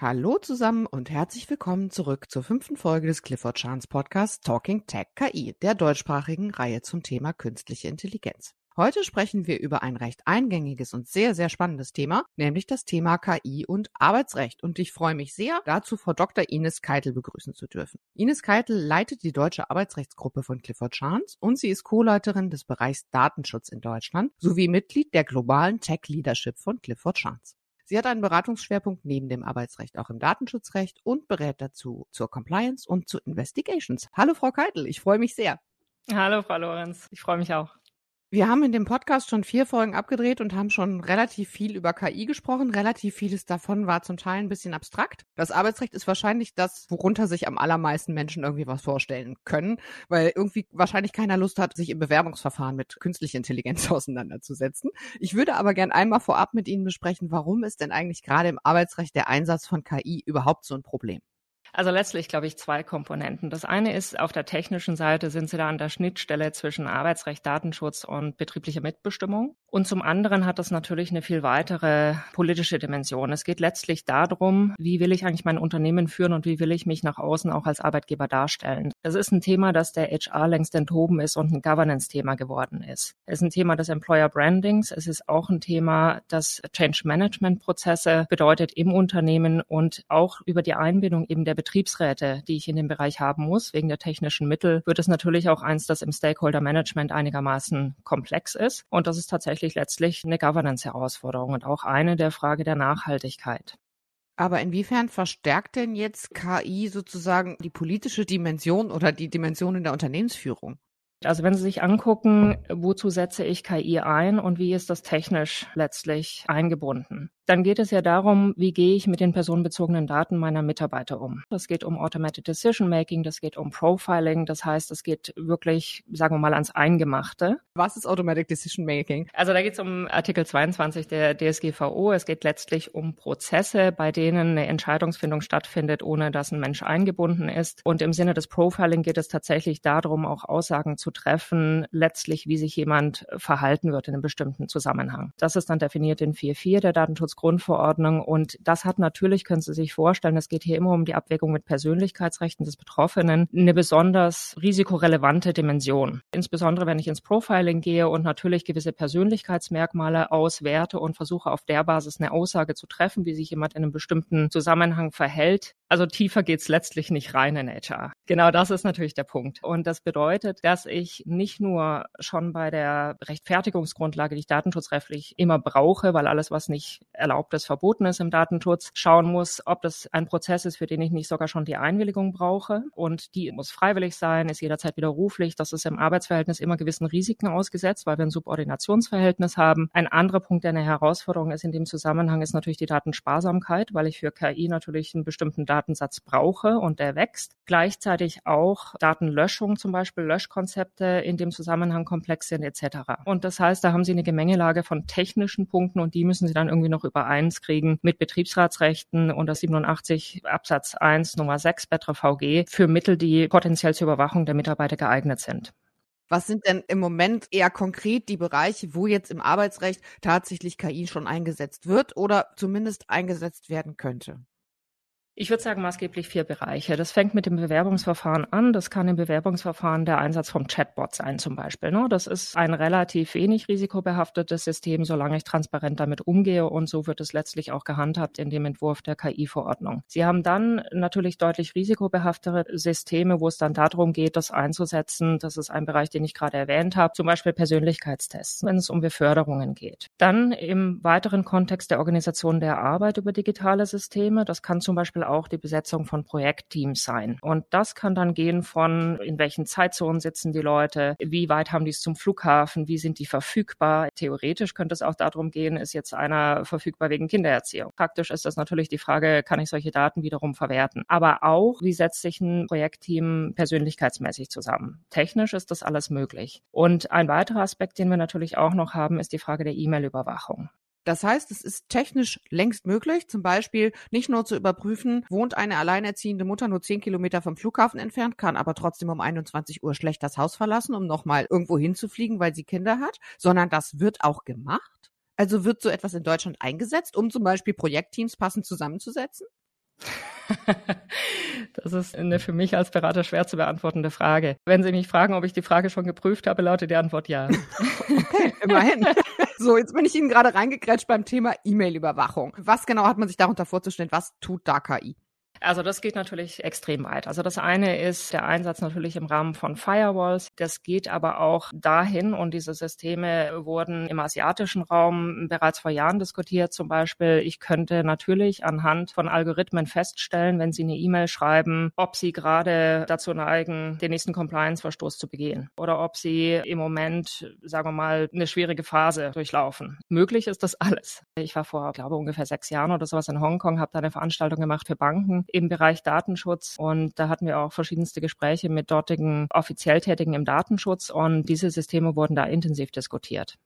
Hallo zusammen und herzlich willkommen zurück zur fünften Folge des Clifford Chance Podcasts Talking Tech KI, der deutschsprachigen Reihe zum Thema künstliche Intelligenz. Heute sprechen wir über ein recht eingängiges und sehr, sehr spannendes Thema, nämlich das Thema KI und Arbeitsrecht. Und ich freue mich sehr, dazu Frau Dr. Ines Keitel begrüßen zu dürfen. Ines Keitel leitet die deutsche Arbeitsrechtsgruppe von Clifford Chance und sie ist Co-Leiterin des Bereichs Datenschutz in Deutschland sowie Mitglied der globalen Tech Leadership von Clifford Chance. Sie hat einen Beratungsschwerpunkt neben dem Arbeitsrecht auch im Datenschutzrecht und berät dazu zur Compliance und zu Investigations. Hallo Frau Keitel, ich freue mich sehr. Hallo Frau Lorenz, ich freue mich auch. Wir haben in dem Podcast schon vier Folgen abgedreht und haben schon relativ viel über KI gesprochen. Relativ vieles davon war zum Teil ein bisschen abstrakt. Das Arbeitsrecht ist wahrscheinlich das, worunter sich am allermeisten Menschen irgendwie was vorstellen können, weil irgendwie wahrscheinlich keiner Lust hat, sich im Bewerbungsverfahren mit künstlicher Intelligenz auseinanderzusetzen. Ich würde aber gern einmal vorab mit Ihnen besprechen, warum ist denn eigentlich gerade im Arbeitsrecht der Einsatz von KI überhaupt so ein Problem? Also letztlich glaube ich zwei Komponenten. Das eine ist, auf der technischen Seite sind sie da an der Schnittstelle zwischen Arbeitsrecht, Datenschutz und betrieblicher Mitbestimmung. Und zum anderen hat das natürlich eine viel weitere politische Dimension. Es geht letztlich darum, wie will ich eigentlich mein Unternehmen führen und wie will ich mich nach außen auch als Arbeitgeber darstellen. Das ist ein Thema, das der HR längst enthoben ist und ein Governance-Thema geworden ist. Es ist ein Thema des Employer Brandings. Es ist auch ein Thema, das Change Management Prozesse bedeutet im Unternehmen und auch über die Einbindung eben der Betriebsräte, die ich in dem Bereich haben muss, wegen der technischen Mittel, wird es natürlich auch eins, das im Stakeholder Management einigermaßen komplex ist. Und das ist tatsächlich letztlich eine Governance-Herausforderung und auch eine der Frage der Nachhaltigkeit. Aber inwiefern verstärkt denn jetzt KI sozusagen die politische Dimension oder die Dimension in der Unternehmensführung? Also wenn Sie sich angucken, wozu setze ich KI ein und wie ist das technisch letztlich eingebunden? dann geht es ja darum, wie gehe ich mit den personenbezogenen Daten meiner Mitarbeiter um. Das geht um Automated Decision Making, das geht um Profiling, das heißt, es geht wirklich, sagen wir mal, ans Eingemachte. Was ist Automatic Decision Making? Also da geht es um Artikel 22 der DSGVO. Es geht letztlich um Prozesse, bei denen eine Entscheidungsfindung stattfindet, ohne dass ein Mensch eingebunden ist. Und im Sinne des Profiling geht es tatsächlich darum, auch Aussagen zu treffen, letztlich, wie sich jemand verhalten wird in einem bestimmten Zusammenhang. Das ist dann definiert in 4.4 der Datenschutz Grundverordnung. Und das hat natürlich, können Sie sich vorstellen, es geht hier immer um die Abwägung mit Persönlichkeitsrechten des Betroffenen, eine besonders risikorelevante Dimension. Insbesondere wenn ich ins Profiling gehe und natürlich gewisse Persönlichkeitsmerkmale auswerte und versuche auf der Basis eine Aussage zu treffen, wie sich jemand in einem bestimmten Zusammenhang verhält, also tiefer geht's letztlich nicht rein in HR. Genau das ist natürlich der Punkt. Und das bedeutet, dass ich nicht nur schon bei der Rechtfertigungsgrundlage, die ich datenschutzrechtlich immer brauche, weil alles, was nicht erlaubt ist, verboten ist im Datenschutz, schauen muss, ob das ein Prozess ist, für den ich nicht sogar schon die Einwilligung brauche. Und die muss freiwillig sein, ist jederzeit widerruflich. Das ist im Arbeitsverhältnis immer gewissen Risiken ausgesetzt, weil wir ein Subordinationsverhältnis haben. Ein anderer Punkt, der eine Herausforderung ist in dem Zusammenhang, ist natürlich die Datensparsamkeit, weil ich für KI natürlich einen bestimmten Daten Datensatz brauche und der wächst. Gleichzeitig auch Datenlöschung, zum Beispiel Löschkonzepte in dem Zusammenhang komplex sind etc. Und das heißt, da haben Sie eine Gemengelage von technischen Punkten und die müssen Sie dann irgendwie noch übereins kriegen mit Betriebsratsrechten und das 87 Absatz 1 Nummer 6 Betra VG für Mittel, die potenziell zur Überwachung der Mitarbeiter geeignet sind. Was sind denn im Moment eher konkret die Bereiche, wo jetzt im Arbeitsrecht tatsächlich KI schon eingesetzt wird oder zumindest eingesetzt werden könnte? Ich würde sagen maßgeblich vier Bereiche. Das fängt mit dem Bewerbungsverfahren an. Das kann im Bewerbungsverfahren der Einsatz vom Chatbot sein zum Beispiel. Ne? Das ist ein relativ wenig risikobehaftetes System, solange ich transparent damit umgehe. Und so wird es letztlich auch gehandhabt in dem Entwurf der KI-Verordnung. Sie haben dann natürlich deutlich risikobehaftere Systeme, wo es dann darum geht, das einzusetzen. Das ist ein Bereich, den ich gerade erwähnt habe. Zum Beispiel Persönlichkeitstests, wenn es um Beförderungen geht. Dann im weiteren Kontext der Organisation der Arbeit über digitale Systeme. Das kann zum Beispiel auch die Besetzung von Projektteams sein. Und das kann dann gehen von, in welchen Zeitzonen sitzen die Leute, wie weit haben die es zum Flughafen, wie sind die verfügbar. Theoretisch könnte es auch darum gehen, ist jetzt einer verfügbar wegen Kindererziehung. Praktisch ist das natürlich die Frage, kann ich solche Daten wiederum verwerten. Aber auch, wie setzt sich ein Projektteam persönlichkeitsmäßig zusammen. Technisch ist das alles möglich. Und ein weiterer Aspekt, den wir natürlich auch noch haben, ist die Frage der E-Mail-Überwachung. Das heißt, es ist technisch längst möglich, zum Beispiel nicht nur zu überprüfen, wohnt eine alleinerziehende Mutter nur zehn Kilometer vom Flughafen entfernt, kann aber trotzdem um 21 Uhr schlecht das Haus verlassen, um nochmal irgendwo hinzufliegen, weil sie Kinder hat, sondern das wird auch gemacht. Also wird so etwas in Deutschland eingesetzt, um zum Beispiel Projektteams passend zusammenzusetzen? Das ist eine für mich als Berater schwer zu beantwortende Frage. Wenn Sie mich fragen, ob ich die Frage schon geprüft habe, lautet die Antwort ja. Okay, immerhin. So, jetzt bin ich Ihnen gerade reingekrätscht beim Thema E-Mail-Überwachung. Was genau hat man sich darunter vorzustellen? Was tut da KI? Also das geht natürlich extrem weit. Also das eine ist der Einsatz natürlich im Rahmen von Firewalls. Das geht aber auch dahin und diese Systeme wurden im asiatischen Raum bereits vor Jahren diskutiert. Zum Beispiel, ich könnte natürlich anhand von Algorithmen feststellen, wenn Sie eine E-Mail schreiben, ob Sie gerade dazu neigen, den nächsten Compliance-Verstoß zu begehen oder ob Sie im Moment, sagen wir mal, eine schwierige Phase durchlaufen. Möglich ist das alles. Ich war vor, glaube ungefähr sechs Jahren oder sowas in Hongkong, habe da eine Veranstaltung gemacht für Banken im Bereich Datenschutz. Und da hatten wir auch verschiedenste Gespräche mit dortigen offiziell Tätigen im Datenschutz. Und diese Systeme wurden da intensiv diskutiert.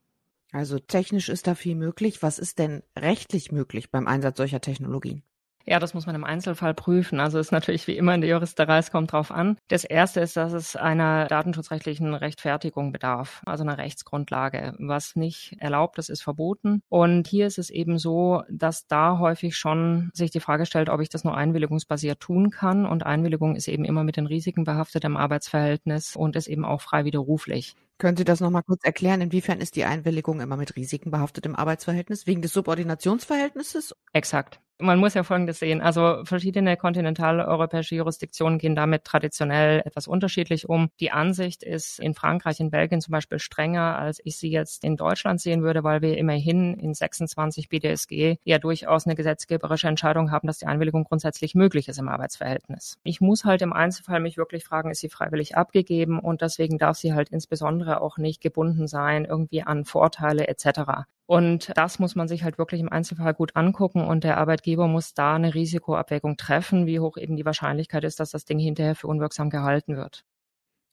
Also technisch ist da viel möglich. Was ist denn rechtlich möglich beim Einsatz solcher Technologien? Ja, das muss man im Einzelfall prüfen. Also ist natürlich wie immer in der Juristerei, es kommt drauf an. Das erste ist, dass es einer datenschutzrechtlichen Rechtfertigung bedarf, also einer Rechtsgrundlage. Was nicht erlaubt ist, ist verboten. Und hier ist es eben so, dass da häufig schon sich die Frage stellt, ob ich das nur einwilligungsbasiert tun kann. Und Einwilligung ist eben immer mit den Risiken behaftet im Arbeitsverhältnis und ist eben auch frei widerruflich. Können Sie das nochmal kurz erklären? Inwiefern ist die Einwilligung immer mit Risiken behaftet im Arbeitsverhältnis? Wegen des Subordinationsverhältnisses? Exakt. Man muss ja Folgendes sehen. Also verschiedene kontinentaleuropäische Jurisdiktionen gehen damit traditionell etwas unterschiedlich um. Die Ansicht ist in Frankreich, in Belgien zum Beispiel strenger, als ich sie jetzt in Deutschland sehen würde, weil wir immerhin in 26 BDSG ja durchaus eine gesetzgeberische Entscheidung haben, dass die Einwilligung grundsätzlich möglich ist im Arbeitsverhältnis. Ich muss halt im Einzelfall mich wirklich fragen, ist sie freiwillig abgegeben und deswegen darf sie halt insbesondere auch nicht gebunden sein irgendwie an Vorteile etc. Und das muss man sich halt wirklich im Einzelfall gut angucken und der Arbeitgeber muss da eine Risikoabwägung treffen, wie hoch eben die Wahrscheinlichkeit ist, dass das Ding hinterher für unwirksam gehalten wird.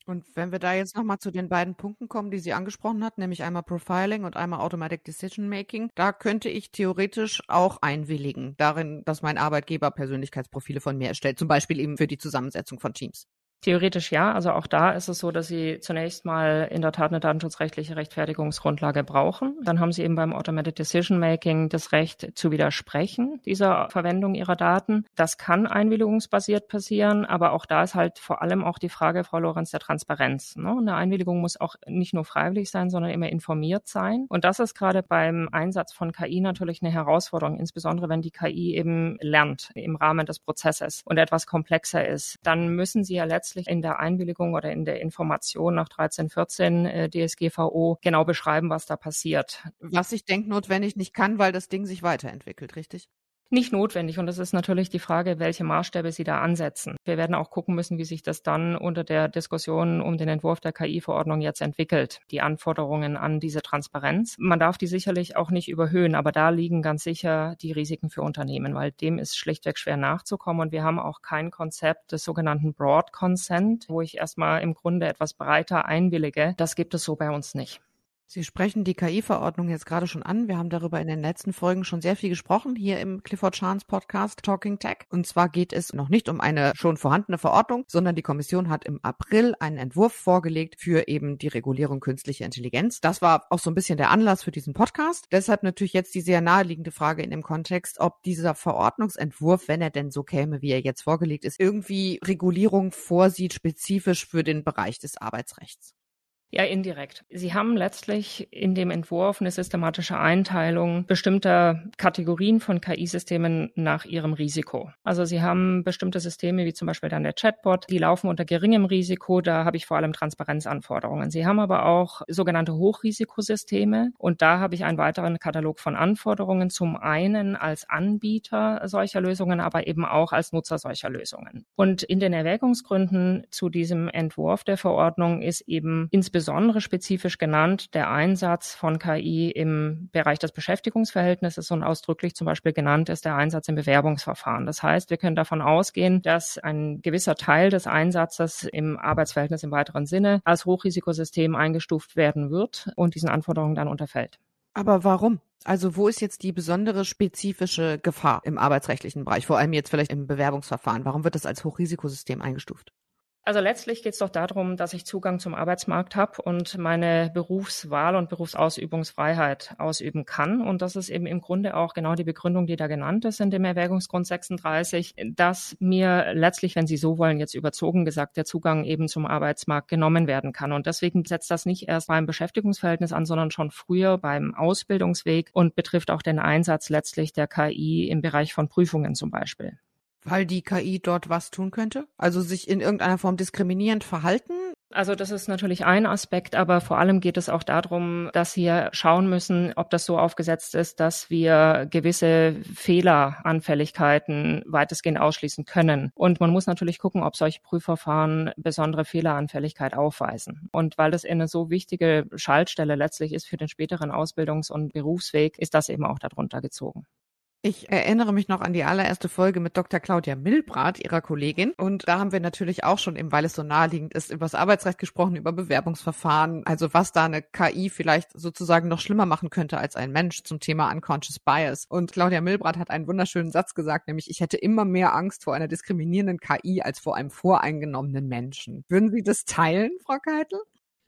Und wenn wir da jetzt nochmal zu den beiden Punkten kommen, die sie angesprochen hat, nämlich einmal Profiling und einmal Automatic Decision Making, da könnte ich theoretisch auch einwilligen darin, dass mein Arbeitgeber Persönlichkeitsprofile von mir erstellt, zum Beispiel eben für die Zusammensetzung von Teams. Theoretisch ja. Also auch da ist es so, dass Sie zunächst mal in der Tat eine datenschutzrechtliche Rechtfertigungsgrundlage brauchen. Dann haben Sie eben beim Automated Decision Making das Recht zu widersprechen dieser Verwendung Ihrer Daten. Das kann einwilligungsbasiert passieren, aber auch da ist halt vor allem auch die Frage, Frau Lorenz, der Transparenz. Ne? Eine Einwilligung muss auch nicht nur freiwillig sein, sondern immer informiert sein. Und das ist gerade beim Einsatz von KI natürlich eine Herausforderung, insbesondere wenn die KI eben lernt im Rahmen des Prozesses und etwas komplexer ist. Dann müssen Sie ja letztlich letztlich in der Einwilligung oder in der Information nach 1314 äh, DSGVO genau beschreiben, was da passiert. Was ich denke notwendig nicht kann, weil das Ding sich weiterentwickelt, richtig? Nicht notwendig. Und es ist natürlich die Frage, welche Maßstäbe Sie da ansetzen. Wir werden auch gucken müssen, wie sich das dann unter der Diskussion um den Entwurf der KI-Verordnung jetzt entwickelt. Die Anforderungen an diese Transparenz. Man darf die sicherlich auch nicht überhöhen, aber da liegen ganz sicher die Risiken für Unternehmen, weil dem ist schlichtweg schwer nachzukommen. Und wir haben auch kein Konzept des sogenannten Broad Consent, wo ich erstmal im Grunde etwas breiter einwillige. Das gibt es so bei uns nicht. Sie sprechen die KI-Verordnung jetzt gerade schon an. Wir haben darüber in den letzten Folgen schon sehr viel gesprochen, hier im Clifford Chance Podcast Talking Tech. Und zwar geht es noch nicht um eine schon vorhandene Verordnung, sondern die Kommission hat im April einen Entwurf vorgelegt für eben die Regulierung künstlicher Intelligenz. Das war auch so ein bisschen der Anlass für diesen Podcast. Deshalb natürlich jetzt die sehr naheliegende Frage in dem Kontext, ob dieser Verordnungsentwurf, wenn er denn so käme, wie er jetzt vorgelegt ist, irgendwie Regulierung vorsieht, spezifisch für den Bereich des Arbeitsrechts. Ja, indirekt. Sie haben letztlich in dem Entwurf eine systematische Einteilung bestimmter Kategorien von KI-Systemen nach ihrem Risiko. Also Sie haben bestimmte Systeme, wie zum Beispiel dann der Chatbot, die laufen unter geringem Risiko. Da habe ich vor allem Transparenzanforderungen. Sie haben aber auch sogenannte Hochrisikosysteme und da habe ich einen weiteren Katalog von Anforderungen. Zum einen als Anbieter solcher Lösungen, aber eben auch als Nutzer solcher Lösungen. Und in den Erwägungsgründen zu diesem Entwurf der Verordnung ist eben insbesondere insbesondere spezifisch genannt der Einsatz von KI im Bereich des Beschäftigungsverhältnisses und ausdrücklich zum Beispiel genannt ist der Einsatz im Bewerbungsverfahren. Das heißt, wir können davon ausgehen, dass ein gewisser Teil des Einsatzes im Arbeitsverhältnis im weiteren Sinne als Hochrisikosystem eingestuft werden wird und diesen Anforderungen dann unterfällt. Aber warum? Also wo ist jetzt die besondere spezifische Gefahr im arbeitsrechtlichen Bereich, vor allem jetzt vielleicht im Bewerbungsverfahren? Warum wird das als Hochrisikosystem eingestuft? Also letztlich geht es doch darum, dass ich Zugang zum Arbeitsmarkt habe und meine Berufswahl und Berufsausübungsfreiheit ausüben kann. Und das ist eben im Grunde auch genau die Begründung, die da genannt ist in dem Erwägungsgrund 36, dass mir letztlich, wenn Sie so wollen, jetzt überzogen gesagt, der Zugang eben zum Arbeitsmarkt genommen werden kann. Und deswegen setzt das nicht erst beim Beschäftigungsverhältnis an, sondern schon früher beim Ausbildungsweg und betrifft auch den Einsatz letztlich der KI im Bereich von Prüfungen zum Beispiel. Weil die KI dort was tun könnte? Also sich in irgendeiner Form diskriminierend verhalten? Also das ist natürlich ein Aspekt, aber vor allem geht es auch darum, dass wir schauen müssen, ob das so aufgesetzt ist, dass wir gewisse Fehleranfälligkeiten weitestgehend ausschließen können. Und man muss natürlich gucken, ob solche Prüfverfahren besondere Fehleranfälligkeit aufweisen. Und weil das eine so wichtige Schaltstelle letztlich ist für den späteren Ausbildungs- und Berufsweg, ist das eben auch darunter gezogen. Ich erinnere mich noch an die allererste Folge mit Dr. Claudia Milbrat, ihrer Kollegin. Und da haben wir natürlich auch schon, eben weil es so naheliegend ist, über das Arbeitsrecht gesprochen, über Bewerbungsverfahren, also was da eine KI vielleicht sozusagen noch schlimmer machen könnte als ein Mensch zum Thema Unconscious Bias. Und Claudia Milbrat hat einen wunderschönen Satz gesagt, nämlich ich hätte immer mehr Angst vor einer diskriminierenden KI als vor einem voreingenommenen Menschen. Würden Sie das teilen, Frau Keitel?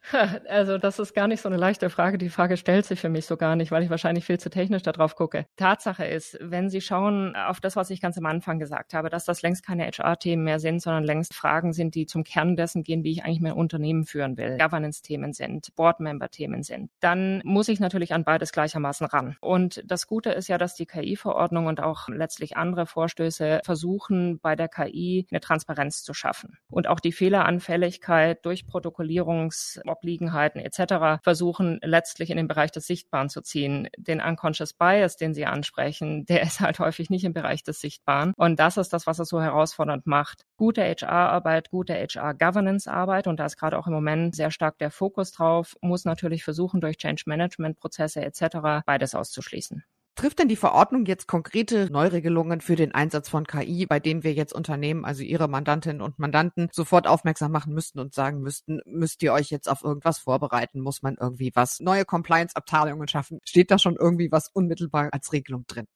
Also das ist gar nicht so eine leichte Frage. Die Frage stellt sich für mich so gar nicht, weil ich wahrscheinlich viel zu technisch darauf gucke. Tatsache ist, wenn Sie schauen auf das, was ich ganz am Anfang gesagt habe, dass das längst keine HR-Themen mehr sind, sondern längst Fragen sind, die zum Kern dessen gehen, wie ich eigentlich mein Unternehmen führen will, Governance-Themen sind, Board-Member-Themen sind, dann muss ich natürlich an beides gleichermaßen ran. Und das Gute ist ja, dass die KI-Verordnung und auch letztlich andere Vorstöße versuchen, bei der KI eine Transparenz zu schaffen und auch die Fehleranfälligkeit durch Protokollierungs Obliegenheiten etc. versuchen letztlich in den Bereich des Sichtbaren zu ziehen. Den Unconscious Bias, den Sie ansprechen, der ist halt häufig nicht im Bereich des Sichtbaren. Und das ist das, was es so herausfordernd macht. Gute HR-Arbeit, gute HR-Governance-Arbeit, und da ist gerade auch im Moment sehr stark der Fokus drauf, muss natürlich versuchen, durch Change-Management-Prozesse etc. beides auszuschließen. Trifft denn die Verordnung jetzt konkrete Neuregelungen für den Einsatz von KI, bei dem wir jetzt Unternehmen, also Ihre Mandantinnen und Mandanten, sofort aufmerksam machen müssten und sagen müssten, müsst ihr euch jetzt auf irgendwas vorbereiten? Muss man irgendwie was, neue Compliance-Abteilungen schaffen? Steht da schon irgendwie was unmittelbar als Regelung drin?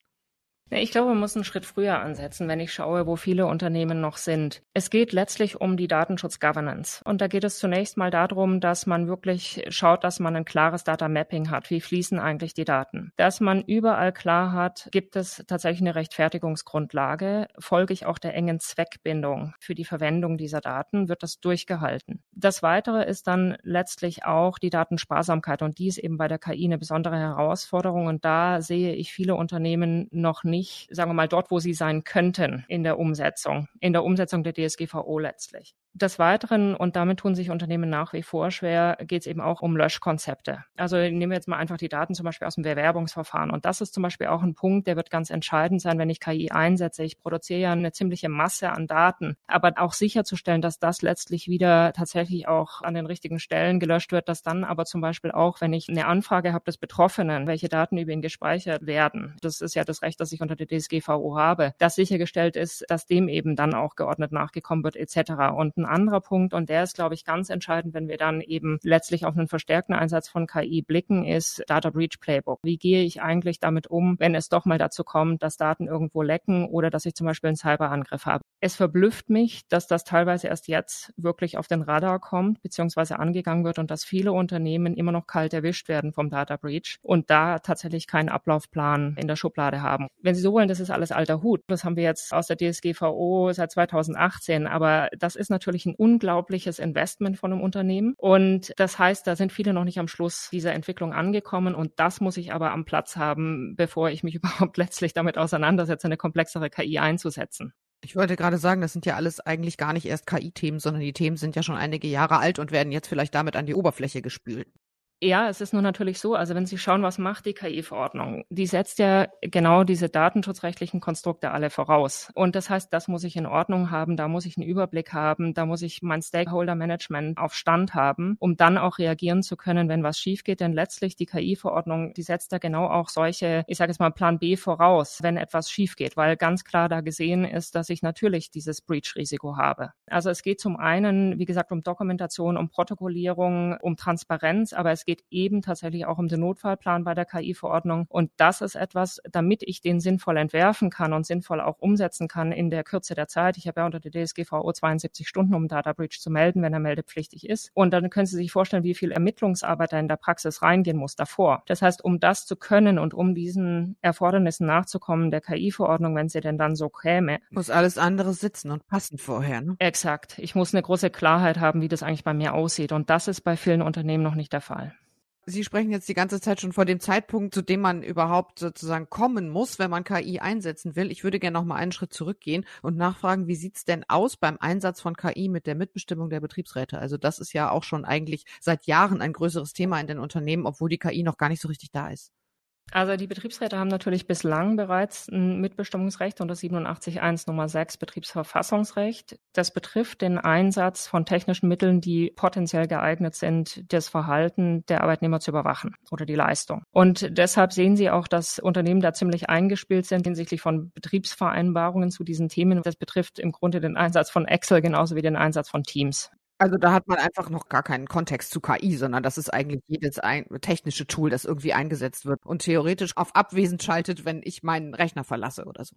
Ich glaube, man muss einen Schritt früher ansetzen, wenn ich schaue, wo viele Unternehmen noch sind. Es geht letztlich um die Datenschutz-Governance. Und da geht es zunächst mal darum, dass man wirklich schaut, dass man ein klares Data Mapping hat. Wie fließen eigentlich die Daten? Dass man überall klar hat, gibt es tatsächlich eine Rechtfertigungsgrundlage? Folge ich auch der engen Zweckbindung für die Verwendung dieser Daten? Wird das durchgehalten? Das weitere ist dann letztlich auch die Datensparsamkeit. Und die ist eben bei der KI eine besondere Herausforderung. Und da sehe ich viele Unternehmen noch nicht sagen wir mal, dort, wo sie sein könnten in der Umsetzung, in der Umsetzung der DSGVO letztlich. Des Weiteren, und damit tun sich Unternehmen nach wie vor schwer, geht es eben auch um Löschkonzepte. Also nehmen wir jetzt mal einfach die Daten zum Beispiel aus dem Bewerbungsverfahren. Und das ist zum Beispiel auch ein Punkt, der wird ganz entscheidend sein, wenn ich KI einsetze. Ich produziere ja eine ziemliche Masse an Daten. Aber auch sicherzustellen, dass das letztlich wieder tatsächlich auch an den richtigen Stellen gelöscht wird, dass dann aber zum Beispiel auch, wenn ich eine Anfrage habe des Betroffenen, welche Daten über ihn gespeichert werden, das ist ja das Recht, das ich unter der DSGVO habe, dass sichergestellt ist, dass dem eben dann auch geordnet nachgekommen wird etc. Und ein anderer Punkt, und der ist, glaube ich, ganz entscheidend, wenn wir dann eben letztlich auf einen verstärkten Einsatz von KI blicken, ist Data Breach Playbook. Wie gehe ich eigentlich damit um, wenn es doch mal dazu kommt, dass Daten irgendwo lecken oder dass ich zum Beispiel einen Cyberangriff habe? Es verblüfft mich, dass das teilweise erst jetzt wirklich auf den Radar kommt, beziehungsweise angegangen wird und dass viele Unternehmen immer noch kalt erwischt werden vom Data Breach und da tatsächlich keinen Ablaufplan in der Schublade haben. Wenn Sie so wollen, das ist alles alter Hut. Das haben wir jetzt aus der DSGVO seit 2018, aber das ist natürlich ein unglaubliches Investment von einem Unternehmen und das heißt, da sind viele noch nicht am Schluss dieser Entwicklung angekommen und das muss ich aber am Platz haben, bevor ich mich überhaupt letztlich damit auseinandersetze, eine komplexere KI einzusetzen. Ich wollte gerade sagen, das sind ja alles eigentlich gar nicht erst KI-Themen, sondern die Themen sind ja schon einige Jahre alt und werden jetzt vielleicht damit an die Oberfläche gespült. Ja, es ist nur natürlich so, also wenn Sie schauen, was macht die KI-Verordnung? Die setzt ja genau diese datenschutzrechtlichen Konstrukte alle voraus. Und das heißt, das muss ich in Ordnung haben, da muss ich einen Überblick haben, da muss ich mein Stakeholder-Management auf Stand haben, um dann auch reagieren zu können, wenn was schief geht. Denn letztlich die KI-Verordnung, die setzt da genau auch solche, ich sage jetzt mal Plan B voraus, wenn etwas schief geht, weil ganz klar da gesehen ist, dass ich natürlich dieses Breach-Risiko habe. Also es geht zum einen, wie gesagt, um Dokumentation, um Protokollierung, um Transparenz, aber es Es geht eben tatsächlich auch um den Notfallplan bei der KI-Verordnung. Und das ist etwas, damit ich den sinnvoll entwerfen kann und sinnvoll auch umsetzen kann in der Kürze der Zeit. Ich habe ja unter der DSGVO 72 Stunden, um Data Breach zu melden, wenn er meldepflichtig ist. Und dann können Sie sich vorstellen, wie viel Ermittlungsarbeit da in der Praxis reingehen muss davor. Das heißt, um das zu können und um diesen Erfordernissen nachzukommen der KI-Verordnung, wenn sie denn dann so käme. Muss alles andere sitzen und passen vorher. Ne? Exakt. Ich muss eine große Klarheit haben, wie das eigentlich bei mir aussieht. Und das ist bei vielen Unternehmen noch nicht der Fall. Sie sprechen jetzt die ganze Zeit schon vor dem Zeitpunkt, zu dem man überhaupt sozusagen kommen muss, wenn man KI einsetzen will. Ich würde gerne noch mal einen Schritt zurückgehen und nachfragen, wie sieht's denn aus beim Einsatz von KI mit der Mitbestimmung der Betriebsräte? Also das ist ja auch schon eigentlich seit Jahren ein größeres Thema in den Unternehmen, obwohl die KI noch gar nicht so richtig da ist. Also die Betriebsräte haben natürlich bislang bereits ein Mitbestimmungsrecht unter 87.1 Nummer 6 Betriebsverfassungsrecht. Das betrifft den Einsatz von technischen Mitteln, die potenziell geeignet sind, das Verhalten der Arbeitnehmer zu überwachen oder die Leistung. Und deshalb sehen Sie auch, dass Unternehmen da ziemlich eingespielt sind hinsichtlich von Betriebsvereinbarungen zu diesen Themen. Das betrifft im Grunde den Einsatz von Excel genauso wie den Einsatz von Teams. Also da hat man einfach noch gar keinen Kontext zu KI, sondern das ist eigentlich jedes ein, technische Tool, das irgendwie eingesetzt wird und theoretisch auf abwesend schaltet, wenn ich meinen Rechner verlasse oder so.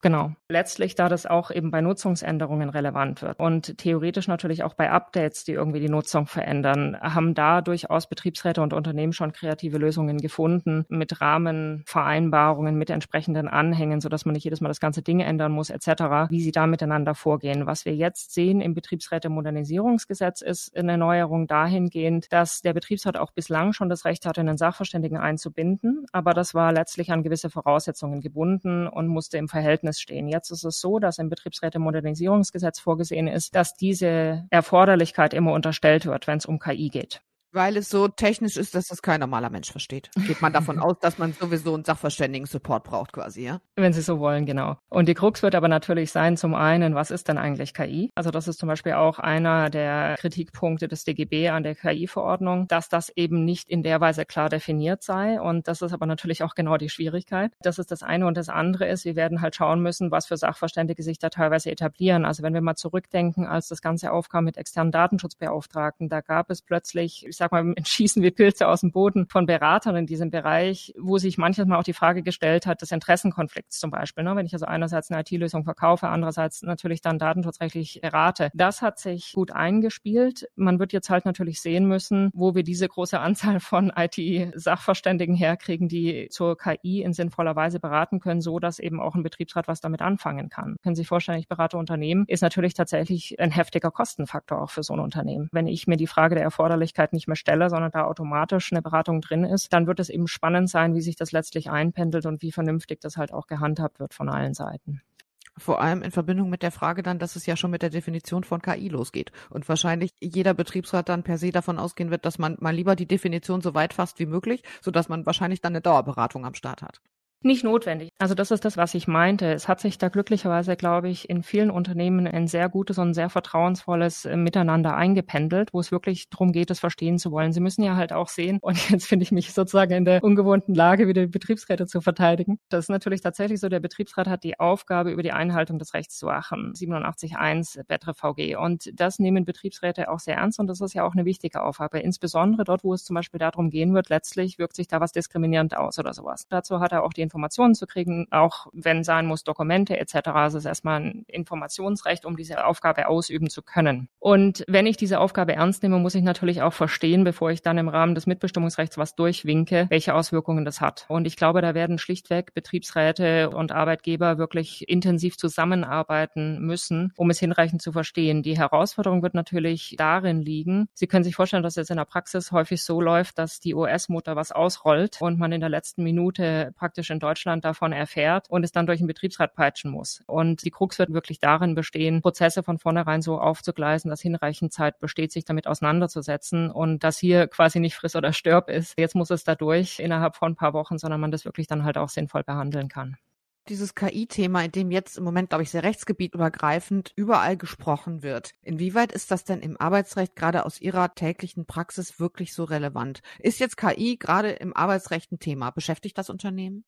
Genau. Letztlich, da das auch eben bei Nutzungsänderungen relevant wird und theoretisch natürlich auch bei Updates, die irgendwie die Nutzung verändern, haben da durchaus Betriebsräte und Unternehmen schon kreative Lösungen gefunden mit Rahmenvereinbarungen, mit entsprechenden Anhängen, sodass man nicht jedes Mal das ganze Ding ändern muss, etc., wie sie da miteinander vorgehen. Was wir jetzt sehen im Betriebsräte-Modernisierungsgesetz ist eine Neuerung dahingehend, dass der Betriebsrat auch bislang schon das Recht hatte, einen Sachverständigen einzubinden, aber das war letztlich an gewisse Voraussetzungen gebunden und musste im Verhältnis Verhältnis stehen. Jetzt ist es so, dass im Betriebsräte-Modernisierungsgesetz vorgesehen ist, dass diese Erforderlichkeit immer unterstellt wird, wenn es um KI geht. Weil es so technisch ist, dass das kein normaler Mensch versteht. Geht man davon aus, dass man sowieso einen Sachverständigen-Support braucht quasi, ja? Wenn Sie so wollen, genau. Und die Krux wird aber natürlich sein, zum einen, was ist denn eigentlich KI? Also das ist zum Beispiel auch einer der Kritikpunkte des DGB an der KI-Verordnung, dass das eben nicht in der Weise klar definiert sei. Und das ist aber natürlich auch genau die Schwierigkeit. Das ist das eine. Und das andere ist, wir werden halt schauen müssen, was für Sachverständige sich da teilweise etablieren. Also wenn wir mal zurückdenken, als das Ganze aufkam mit externen Datenschutzbeauftragten, da gab es plötzlich sag mal, schießen wie Pilze aus dem Boden von Beratern in diesem Bereich, wo sich manchmal auch die Frage gestellt hat, des Interessenkonflikts zum Beispiel. Ne? Wenn ich also einerseits eine IT-Lösung verkaufe, andererseits natürlich dann datenschutzrechtlich berate. Das hat sich gut eingespielt. Man wird jetzt halt natürlich sehen müssen, wo wir diese große Anzahl von IT-Sachverständigen herkriegen, die zur KI in sinnvoller Weise beraten können, so dass eben auch ein Betriebsrat was damit anfangen kann. Können Sie sich vorstellen, ich berate Unternehmen, ist natürlich tatsächlich ein heftiger Kostenfaktor auch für so ein Unternehmen. Wenn ich mir die Frage der Erforderlichkeit nicht mehr stelle, sondern da automatisch eine Beratung drin ist, dann wird es eben spannend sein, wie sich das letztlich einpendelt und wie vernünftig das halt auch gehandhabt wird von allen Seiten. Vor allem in Verbindung mit der Frage dann, dass es ja schon mit der Definition von KI losgeht. Und wahrscheinlich jeder Betriebsrat dann per se davon ausgehen wird, dass man mal lieber die Definition so weit fasst wie möglich, sodass man wahrscheinlich dann eine Dauerberatung am Start hat. Nicht notwendig. Also das ist das, was ich meinte. Es hat sich da glücklicherweise, glaube ich, in vielen Unternehmen ein sehr gutes und sehr vertrauensvolles äh, Miteinander eingependelt, wo es wirklich darum geht, es verstehen zu wollen. Sie müssen ja halt auch sehen, und jetzt finde ich mich sozusagen in der ungewohnten Lage, wieder die Betriebsräte zu verteidigen. Das ist natürlich tatsächlich so, der Betriebsrat hat die Aufgabe, über die Einhaltung des Rechts zu achten. 87.1 Betre VG. Und das nehmen Betriebsräte auch sehr ernst und das ist ja auch eine wichtige Aufgabe. Insbesondere dort, wo es zum Beispiel darum gehen wird, letztlich wirkt sich da was diskriminierend aus oder sowas. Dazu hat er auch die Informationen zu kriegen, auch wenn sein muss, Dokumente etc. Also es ist erstmal ein Informationsrecht, um diese Aufgabe ausüben zu können. Und wenn ich diese Aufgabe ernst nehme, muss ich natürlich auch verstehen, bevor ich dann im Rahmen des Mitbestimmungsrechts was durchwinke, welche Auswirkungen das hat. Und ich glaube, da werden schlichtweg Betriebsräte und Arbeitgeber wirklich intensiv zusammenarbeiten müssen, um es hinreichend zu verstehen. Die Herausforderung wird natürlich darin liegen, Sie können sich vorstellen, dass es in der Praxis häufig so läuft, dass die OS-Mutter was ausrollt und man in der letzten Minute praktisch in in Deutschland davon erfährt und es dann durch den Betriebsrat peitschen muss. Und die Krux wird wirklich darin bestehen, Prozesse von vornherein so aufzugleisen, dass hinreichend Zeit besteht, sich damit auseinanderzusetzen und dass hier quasi nicht friss oder stirb ist. Jetzt muss es dadurch innerhalb von ein paar Wochen, sondern man das wirklich dann halt auch sinnvoll behandeln kann dieses KI-Thema, in dem jetzt im Moment, glaube ich, sehr rechtsgebietübergreifend überall gesprochen wird. Inwieweit ist das denn im Arbeitsrecht gerade aus Ihrer täglichen Praxis wirklich so relevant? Ist jetzt KI gerade im Arbeitsrecht ein Thema? Beschäftigt das Unternehmen?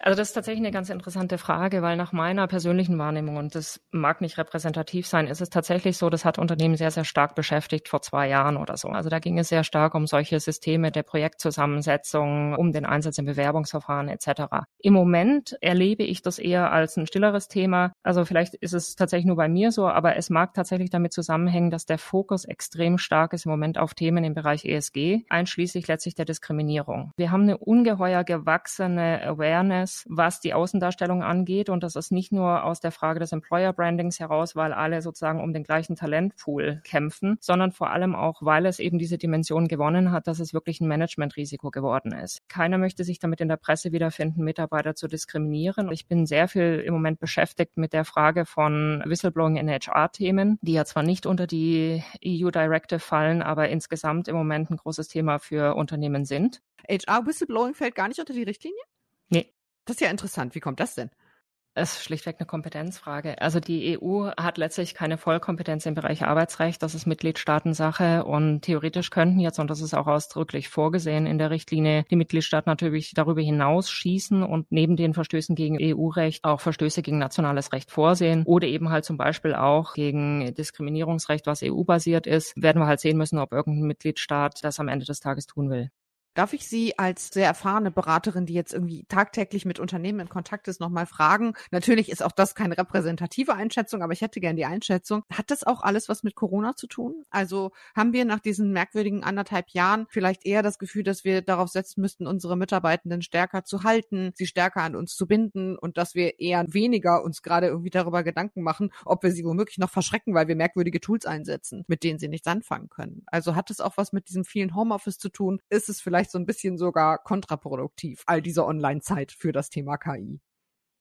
Also das ist tatsächlich eine ganz interessante Frage, weil nach meiner persönlichen Wahrnehmung, und das mag nicht repräsentativ sein, ist es tatsächlich so, das hat Unternehmen sehr, sehr stark beschäftigt vor zwei Jahren oder so. Also da ging es sehr stark um solche Systeme der Projektzusammensetzung, um den Einsatz im Bewerbungsverfahren etc. Im Moment erlebe ich das eher als ein stilleres Thema. Also vielleicht ist es tatsächlich nur bei mir so, aber es mag tatsächlich damit zusammenhängen, dass der Fokus extrem stark ist im Moment auf Themen im Bereich ESG, einschließlich letztlich der Diskriminierung. Wir haben eine ungeheuer gewachsene Awareness Awareness, was die Außendarstellung angeht. Und das ist nicht nur aus der Frage des Employer Brandings heraus, weil alle sozusagen um den gleichen Talentpool kämpfen, sondern vor allem auch, weil es eben diese Dimension gewonnen hat, dass es wirklich ein Managementrisiko geworden ist. Keiner möchte sich damit in der Presse wiederfinden, Mitarbeiter zu diskriminieren. Ich bin sehr viel im Moment beschäftigt mit der Frage von Whistleblowing in HR-Themen, die ja zwar nicht unter die EU Directive fallen, aber insgesamt im Moment ein großes Thema für Unternehmen sind. HR Whistleblowing fällt gar nicht unter die Richtlinie? Das ist ja interessant. Wie kommt das denn? Es ist schlichtweg eine Kompetenzfrage. Also die EU hat letztlich keine Vollkompetenz im Bereich Arbeitsrecht. Das ist Mitgliedstaatensache. Und theoretisch könnten jetzt, und das ist auch ausdrücklich vorgesehen in der Richtlinie, die Mitgliedstaaten natürlich darüber hinaus schießen und neben den Verstößen gegen EU-Recht auch Verstöße gegen nationales Recht vorsehen oder eben halt zum Beispiel auch gegen Diskriminierungsrecht, was EU-basiert ist. Werden wir halt sehen müssen, ob irgendein Mitgliedstaat das am Ende des Tages tun will. Darf ich Sie als sehr erfahrene Beraterin, die jetzt irgendwie tagtäglich mit Unternehmen in Kontakt ist, nochmal fragen? Natürlich ist auch das keine repräsentative Einschätzung, aber ich hätte gern die Einschätzung. Hat das auch alles was mit Corona zu tun? Also haben wir nach diesen merkwürdigen anderthalb Jahren vielleicht eher das Gefühl, dass wir darauf setzen müssten, unsere Mitarbeitenden stärker zu halten, sie stärker an uns zu binden und dass wir eher weniger uns gerade irgendwie darüber Gedanken machen, ob wir sie womöglich noch verschrecken, weil wir merkwürdige Tools einsetzen, mit denen sie nichts anfangen können. Also hat es auch was mit diesem vielen Homeoffice zu tun? Ist es vielleicht vielleicht so ein bisschen sogar kontraproduktiv, all diese Online-Zeit für das Thema KI.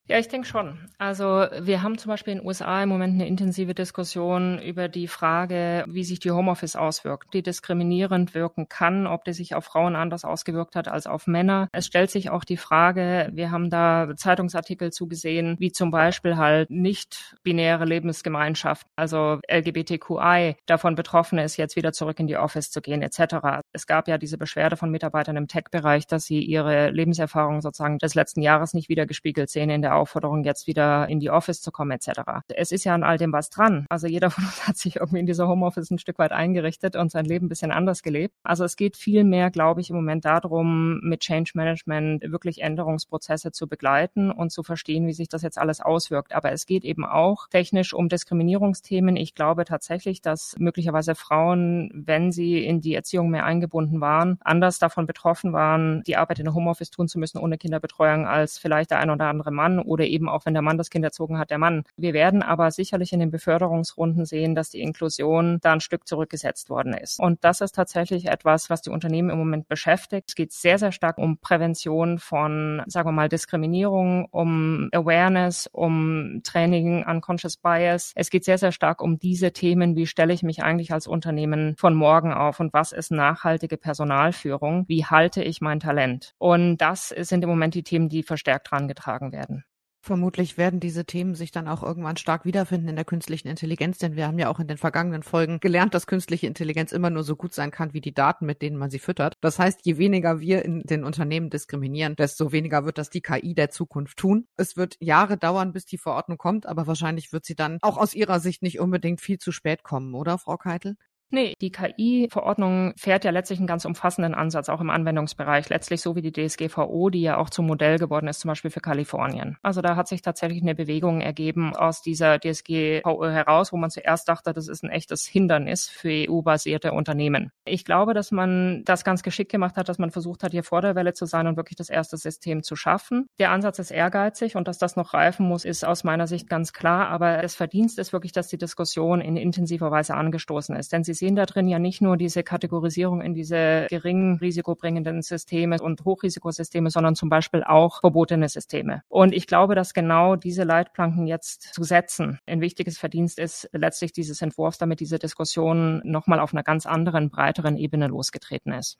Ja, ich denke schon. Also wir haben zum Beispiel in den USA im Moment eine intensive Diskussion über die Frage, wie sich die Homeoffice auswirkt, die diskriminierend wirken kann, ob die sich auf Frauen anders ausgewirkt hat als auf Männer. Es stellt sich auch die Frage, wir haben da Zeitungsartikel zugesehen, wie zum Beispiel halt nicht binäre Lebensgemeinschaft, also LGBTQI, davon betroffen ist, jetzt wieder zurück in die Office zu gehen etc. Es gab ja diese Beschwerde von Mitarbeitern im Tech-Bereich, dass sie ihre Lebenserfahrung sozusagen des letzten Jahres nicht wieder gespiegelt sehen in der Aufforderung, jetzt wieder in die Office zu kommen etc. Es ist ja an all dem was dran. Also jeder von uns hat sich irgendwie in dieser Homeoffice ein Stück weit eingerichtet und sein Leben ein bisschen anders gelebt. Also es geht viel mehr, glaube ich, im Moment darum, mit Change Management wirklich Änderungsprozesse zu begleiten und zu verstehen, wie sich das jetzt alles auswirkt. Aber es geht eben auch technisch um Diskriminierungsthemen. Ich glaube tatsächlich, dass möglicherweise Frauen, wenn sie in die Erziehung mehr eingebunden waren, anders davon betroffen waren, die Arbeit in Homeoffice tun zu müssen ohne Kinderbetreuung als vielleicht der ein oder andere Mann oder eben auch wenn der Mann das Kind erzogen hat, der Mann. Wir werden aber sicherlich in den Beförderungsrunden sehen, dass die Inklusion da ein Stück zurückgesetzt worden ist. Und das ist tatsächlich etwas, was die Unternehmen im Moment beschäftigt. Es geht sehr, sehr stark um Prävention von, sagen wir mal, Diskriminierung, um Awareness, um Training, Unconscious Bias. Es geht sehr, sehr stark um diese Themen. Wie stelle ich mich eigentlich als Unternehmen von morgen auf und was ist nachhaltige Personalführung? Wie halte ich mein Talent? Und das sind im Moment die Themen, die verstärkt herangetragen werden. Vermutlich werden diese Themen sich dann auch irgendwann stark wiederfinden in der künstlichen Intelligenz, denn wir haben ja auch in den vergangenen Folgen gelernt, dass künstliche Intelligenz immer nur so gut sein kann wie die Daten, mit denen man sie füttert. Das heißt, je weniger wir in den Unternehmen diskriminieren, desto weniger wird das die KI der Zukunft tun. Es wird Jahre dauern, bis die Verordnung kommt, aber wahrscheinlich wird sie dann auch aus Ihrer Sicht nicht unbedingt viel zu spät kommen, oder, Frau Keitel? Nee, die KI-Verordnung fährt ja letztlich einen ganz umfassenden Ansatz, auch im Anwendungsbereich, letztlich so wie die DSGVO, die ja auch zum Modell geworden ist, zum Beispiel für Kalifornien. Also da hat sich tatsächlich eine Bewegung ergeben aus dieser DSGVO heraus, wo man zuerst dachte, das ist ein echtes Hindernis für EU-basierte Unternehmen. Ich glaube, dass man das ganz geschickt gemacht hat, dass man versucht hat, hier vor der Welle zu sein und wirklich das erste System zu schaffen. Der Ansatz ist ehrgeizig und dass das noch reifen muss, ist aus meiner Sicht ganz klar. Aber das Verdienst ist wirklich, dass die Diskussion in intensiver Weise angestoßen ist. Denn sie sehen da drin ja nicht nur diese Kategorisierung in diese geringen risikobringenden Systeme und Hochrisikosysteme, sondern zum Beispiel auch verbotene Systeme. Und ich glaube, dass genau diese Leitplanken jetzt zu setzen ein wichtiges Verdienst ist letztlich dieses Entwurfs, damit diese Diskussion nochmal auf einer ganz anderen, breiteren Ebene losgetreten ist.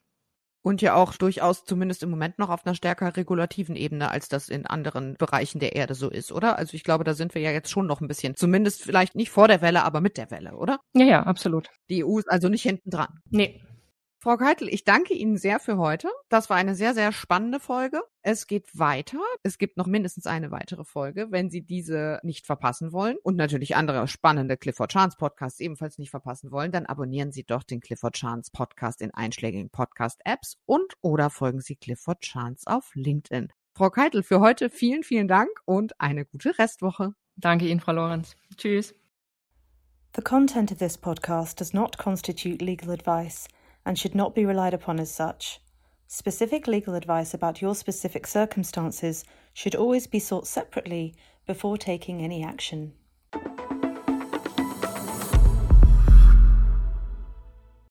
Und ja auch durchaus zumindest im Moment noch auf einer stärker regulativen Ebene, als das in anderen Bereichen der Erde so ist, oder? Also ich glaube, da sind wir ja jetzt schon noch ein bisschen, zumindest vielleicht nicht vor der Welle, aber mit der Welle, oder? Ja, ja, absolut. Die EU ist also nicht hinten dran. Nee, Frau Keitel, ich danke Ihnen sehr für heute. Das war eine sehr, sehr spannende Folge. Es geht weiter. Es gibt noch mindestens eine weitere Folge, wenn Sie diese nicht verpassen wollen und natürlich andere spannende Clifford Chance Podcasts ebenfalls nicht verpassen wollen, dann abonnieren Sie doch den Clifford Chance Podcast in einschlägigen Podcast Apps und oder folgen Sie Clifford Chance auf LinkedIn. Frau Keitel, für heute vielen, vielen Dank und eine gute Restwoche. Danke Ihnen, Frau Lorenz. Tschüss. The content of this podcast does not constitute legal advice. And should not be relied upon as such. Specific legal advice about your specific circumstances should always be sought separately before taking any action.